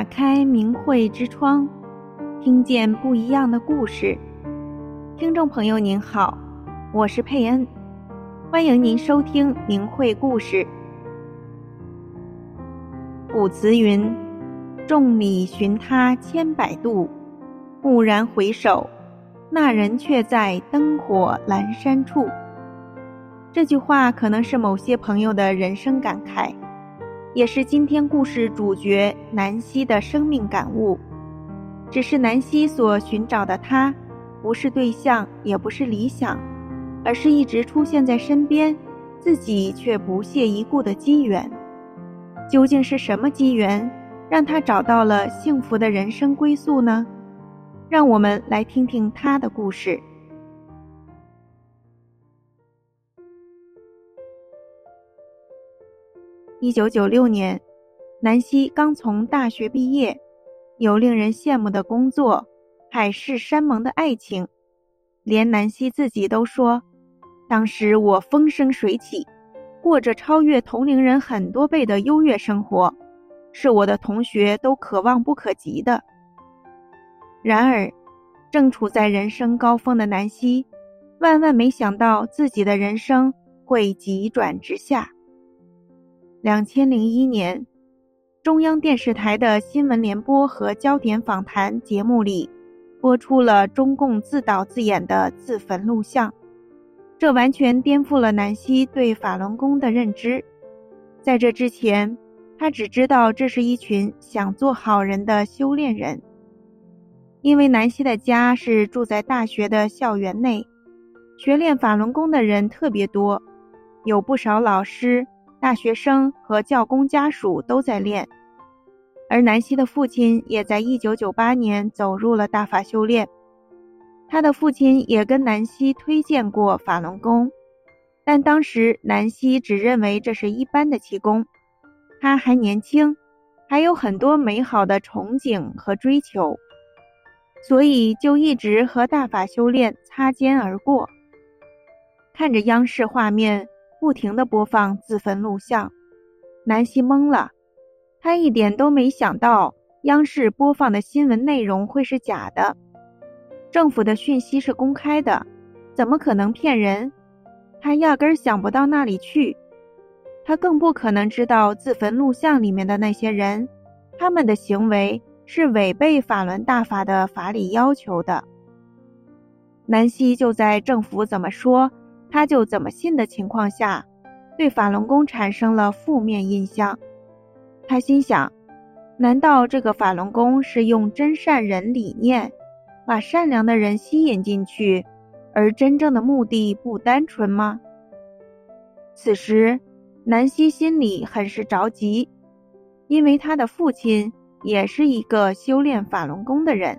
打开明慧之窗，听见不一样的故事。听众朋友您好，我是佩恩，欢迎您收听明慧故事。古词云：“众里寻他千百度，蓦然回首，那人却在灯火阑珊处。”这句话可能是某些朋友的人生感慨。也是今天故事主角南希的生命感悟，只是南希所寻找的他，不是对象，也不是理想，而是一直出现在身边，自己却不屑一顾的机缘。究竟是什么机缘，让他找到了幸福的人生归宿呢？让我们来听听他的故事。一九九六年，南希刚从大学毕业，有令人羡慕的工作，海誓山盟的爱情，连南希自己都说，当时我风生水起，过着超越同龄人很多倍的优越生活，是我的同学都可望不可及的。然而，正处在人生高峰的南希，万万没想到自己的人生会急转直下。两千零一年，中央电视台的新闻联播和焦点访谈节目里，播出了中共自导自演的自焚录像，这完全颠覆了南希对法轮功的认知。在这之前，他只知道这是一群想做好人的修炼人。因为南希的家是住在大学的校园内，学练法轮功的人特别多，有不少老师。大学生和教工家属都在练，而南希的父亲也在1998年走入了大法修炼。他的父亲也跟南希推荐过法轮功，但当时南希只认为这是一般的气功，他还年轻，还有很多美好的憧憬和追求，所以就一直和大法修炼擦肩而过。看着央视画面。不停地播放自焚录像，南希懵了，他一点都没想到央视播放的新闻内容会是假的。政府的讯息是公开的，怎么可能骗人？他压根儿想不到那里去，他更不可能知道自焚录像里面的那些人，他们的行为是违背法轮大法的法理要求的。南希就在政府怎么说，他就怎么信的情况下，对法轮功产生了负面印象。他心想：难道这个法轮功是用真善人理念，把善良的人吸引进去，而真正的目的不单纯吗？此时，南希心里很是着急，因为他的父亲也是一个修炼法轮功的人。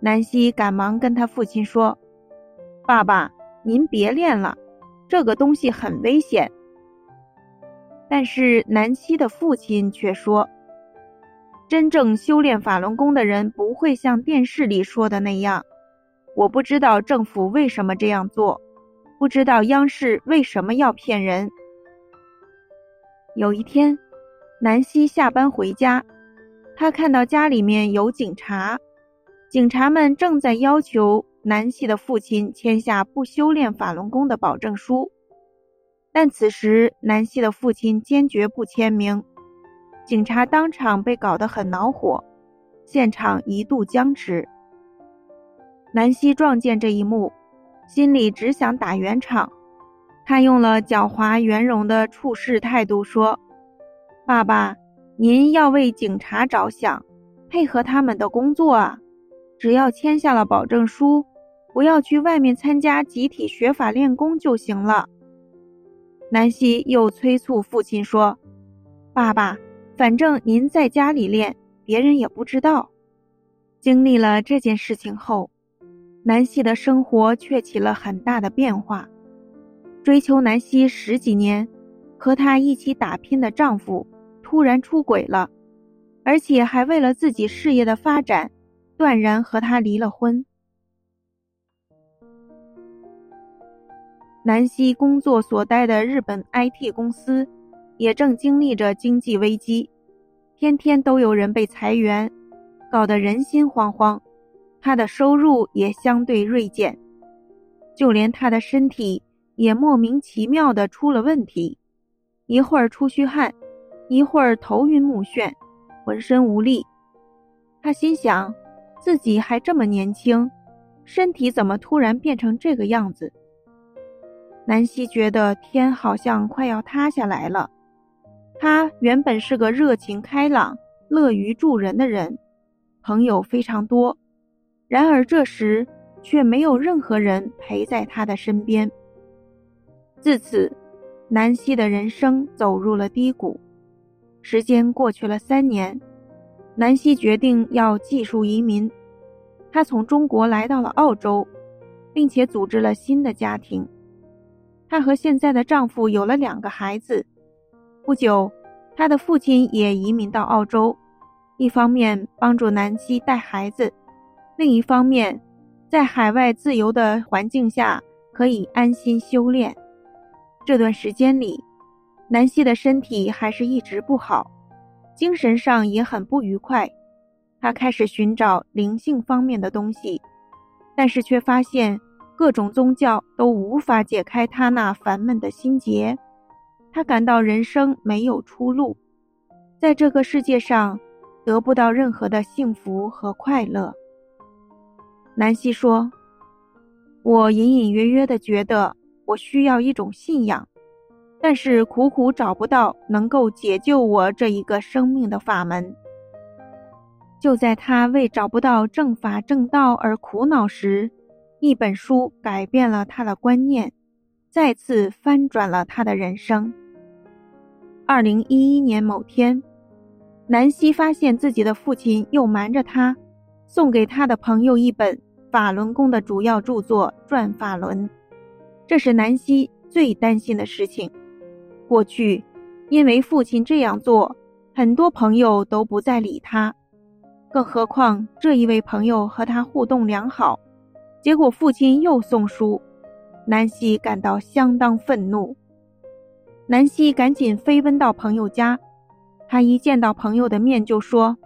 南希赶忙跟他父亲说：“爸爸。”您别练了，这个东西很危险。但是南希的父亲却说：“真正修炼法轮功的人不会像电视里说的那样。我不知道政府为什么这样做，不知道央视为什么要骗人。”有一天，南希下班回家，她看到家里面有警察，警察们正在要求。南希的父亲签下不修炼法轮功的保证书，但此时南希的父亲坚决不签名，警察当场被搞得很恼火，现场一度僵持。南希撞见这一幕，心里只想打圆场，他用了狡猾圆融的处事态度说：“爸爸，您要为警察着想，配合他们的工作啊，只要签下了保证书。”不要去外面参加集体学法练功就行了。南希又催促父亲说：“爸爸，反正您在家里练，别人也不知道。”经历了这件事情后，南希的生活却起了很大的变化。追求南希十几年，和她一起打拼的丈夫突然出轨了，而且还为了自己事业的发展，断然和她离了婚。南希工作所待的日本 IT 公司，也正经历着经济危机。天天都有人被裁员，搞得人心惶惶。他的收入也相对锐减，就连他的身体也莫名其妙地出了问题，一会儿出虚汗，一会儿头晕目眩，浑身无力。他心想，自己还这么年轻，身体怎么突然变成这个样子？南希觉得天好像快要塌下来了。他原本是个热情开朗、乐于助人的人，朋友非常多，然而这时却没有任何人陪在他的身边。自此，南希的人生走入了低谷。时间过去了三年，南希决定要技术移民。她从中国来到了澳洲，并且组织了新的家庭。她和现在的丈夫有了两个孩子。不久，她的父亲也移民到澳洲，一方面帮助南希带孩子，另一方面，在海外自由的环境下可以安心修炼。这段时间里，南希的身体还是一直不好，精神上也很不愉快。她开始寻找灵性方面的东西，但是却发现各种宗教都无法解开他那烦闷的心结。他感到人生没有出路，在这个世界上得不到任何的幸福和快乐。南希说：“我隐隐约约的觉得。”我需要一种信仰，但是苦苦找不到能够解救我这一个生命的法门。就在他为找不到正法正道而苦恼时，一本书改变了他的观念，再次翻转了他的人生。二零一一年某天，南希发现自己的父亲又瞒着他，送给他的朋友一本法轮功的主要著作《转法轮》。这是南希最担心的事情。过去，因为父亲这样做，很多朋友都不再理他。更何况这一位朋友和他互动良好，结果父亲又送书，南希感到相当愤怒。南希赶紧飞奔到朋友家，他一见到朋友的面就说：“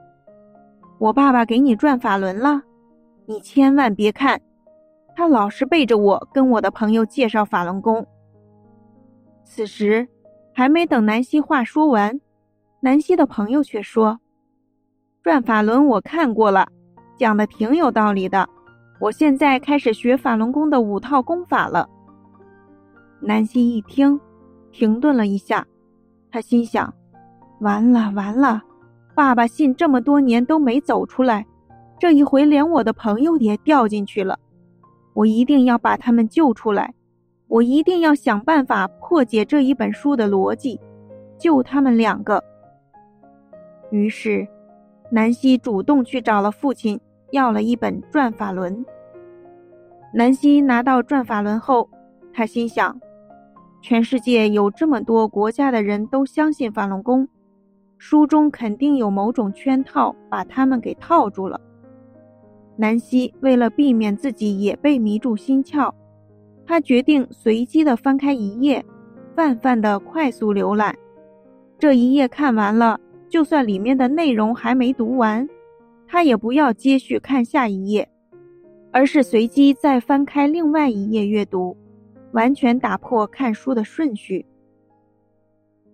我爸爸给你转法轮了，你千万别看。”他老是背着我跟我的朋友介绍法轮功。此时，还没等南希话说完，南希的朋友却说：“转法轮我看过了，讲的挺有道理的。我现在开始学法轮功的五套功法了。”南希一听，停顿了一下，他心想：“完了完了，爸爸信这么多年都没走出来，这一回连我的朋友也掉进去了。”我一定要把他们救出来，我一定要想办法破解这一本书的逻辑，救他们两个。于是，南希主动去找了父亲，要了一本《转法轮》。南希拿到《转法轮》后，他心想：全世界有这么多国家的人都相信法轮功，书中肯定有某种圈套，把他们给套住了。南希为了避免自己也被迷住心窍，她决定随机的翻开一页，泛泛的快速浏览。这一页看完了，就算里面的内容还没读完，他也不要接续看下一页，而是随机再翻开另外一页阅读，完全打破看书的顺序。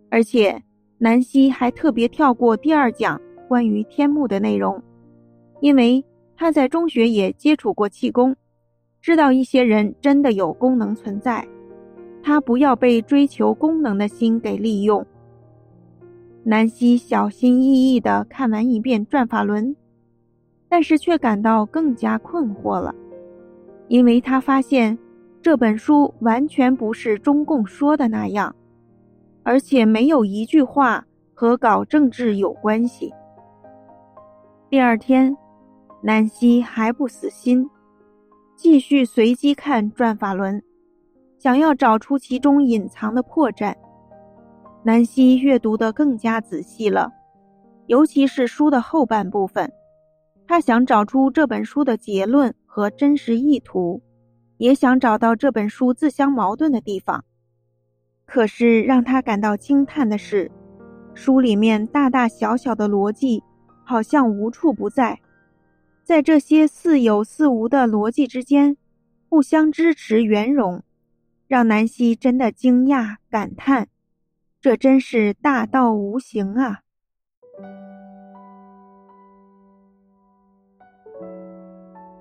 而且，南希还特别跳过第二讲关于天目的内容，因为。他在中学也接触过气功，知道一些人真的有功能存在，他不要被追求功能的心给利用。南希小心翼翼地看完一遍《转法轮》，但是却感到更加困惑了，因为他发现这本书完全不是中共说的那样，而且没有一句话和搞政治有关系。第二天。南希还不死心，继续随机看《转法轮》，想要找出其中隐藏的破绽。南希阅读的更加仔细了，尤其是书的后半部分，他想找出这本书的结论和真实意图，也想找到这本书自相矛盾的地方。可是让他感到惊叹的是，书里面大大小小的逻辑好像无处不在，在这些似有似无的逻辑之间，互相支持圆融，让南希真的惊讶感叹：这真是大道无形啊！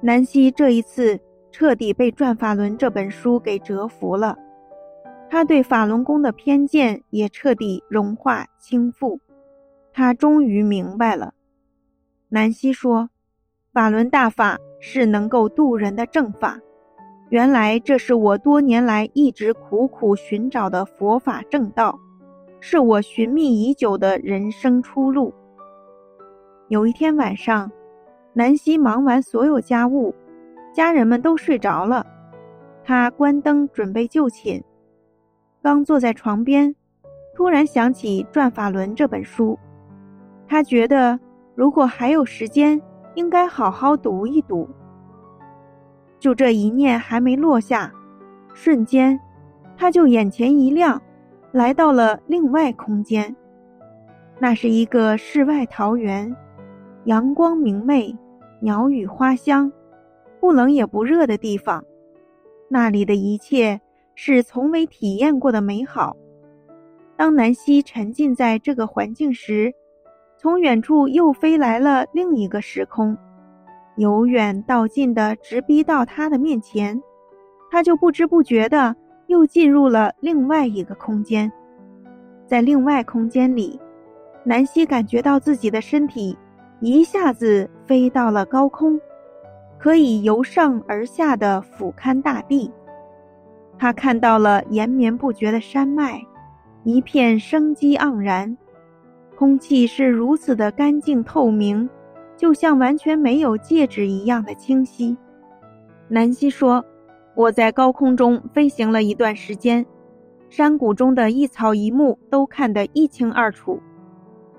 南希这一次彻底被《转法轮》这本书给折服了。他对法轮功的偏见也彻底融化倾覆，他终于明白了。南希说：“法轮大法是能够渡人的正法，原来这是我多年来一直苦苦寻找的佛法正道，是我寻觅已久的人生出路。”有一天晚上，南希忙完所有家务，家人们都睡着了，他关灯准备就寝。刚坐在床边，突然想起《转法轮》这本书，他觉得如果还有时间，应该好好读一读。就这一念还没落下，瞬间，他就眼前一亮，来到了另外空间。那是一个世外桃源，阳光明媚，鸟语花香，不冷也不热的地方。那里的一切。是从未体验过的美好。当南希沉浸在这个环境时，从远处又飞来了另一个时空，由远到近的直逼到他的面前，他就不知不觉的又进入了另外一个空间。在另外空间里，南希感觉到自己的身体一下子飞到了高空，可以由上而下的俯瞰大地。他看到了延绵不绝的山脉，一片生机盎然，空气是如此的干净透明，就像完全没有介质一样的清晰。南希说：“我在高空中飞行了一段时间，山谷中的一草一木都看得一清二楚，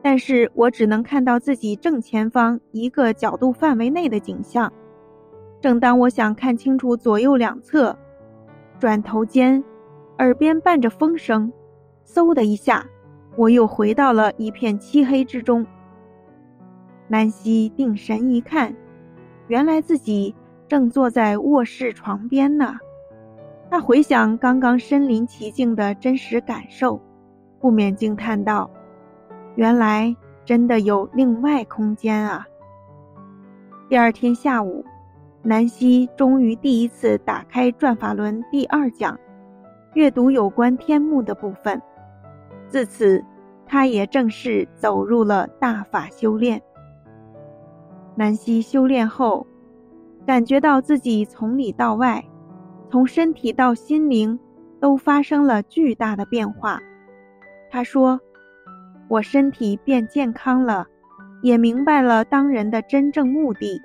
但是我只能看到自己正前方一个角度范围内的景象。正当我想看清楚左右两侧。”转头间，耳边伴着风声，嗖的一下，我又回到了一片漆黑之中。南希定神一看，原来自己正坐在卧室床边呢。他回想刚刚身临其境的真实感受，不免惊叹道：“原来真的有另外空间啊！”第二天下午。南希终于第一次打开《转法轮》第二讲，阅读有关天目的部分。自此，他也正式走入了大法修炼。南希修炼后，感觉到自己从里到外，从身体到心灵，都发生了巨大的变化。他说：“我身体变健康了，也明白了当人的真正目的。”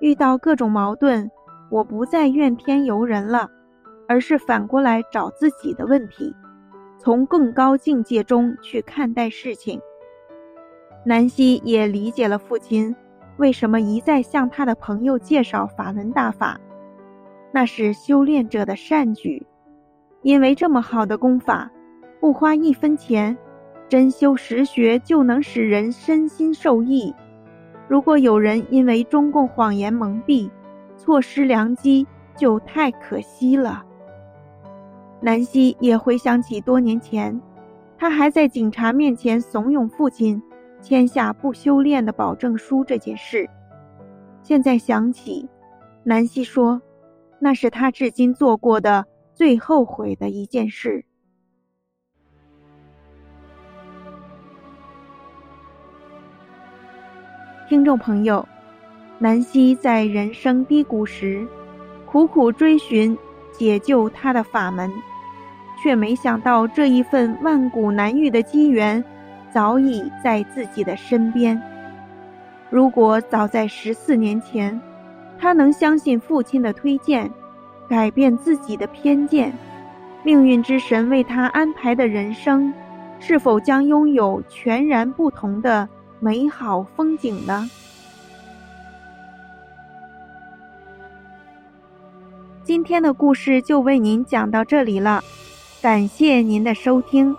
遇到各种矛盾，我不再怨天尤人了，而是反过来找自己的问题，从更高境界中去看待事情。南希也理解了父亲为什么一再向他的朋友介绍法轮大法，那是修炼者的善举，因为这么好的功法，不花一分钱，真修实学就能使人身心受益。如果有人因为中共谎言蒙蔽，错失良机，就太可惜了。南希也回想起多年前，他还在警察面前怂恿父亲签下不修炼的保证书这件事。现在想起，南希说，那是他至今做过的最后悔的一件事。听众朋友，南希在人生低谷时，苦苦追寻解救他的法门，却没想到这一份万古难遇的机缘，早已在自己的身边。如果早在十四年前，他能相信父亲的推荐，改变自己的偏见，命运之神为他安排的人生，是否将拥有全然不同的？美好风景呢？今天的故事就为您讲到这里了，感谢您的收听。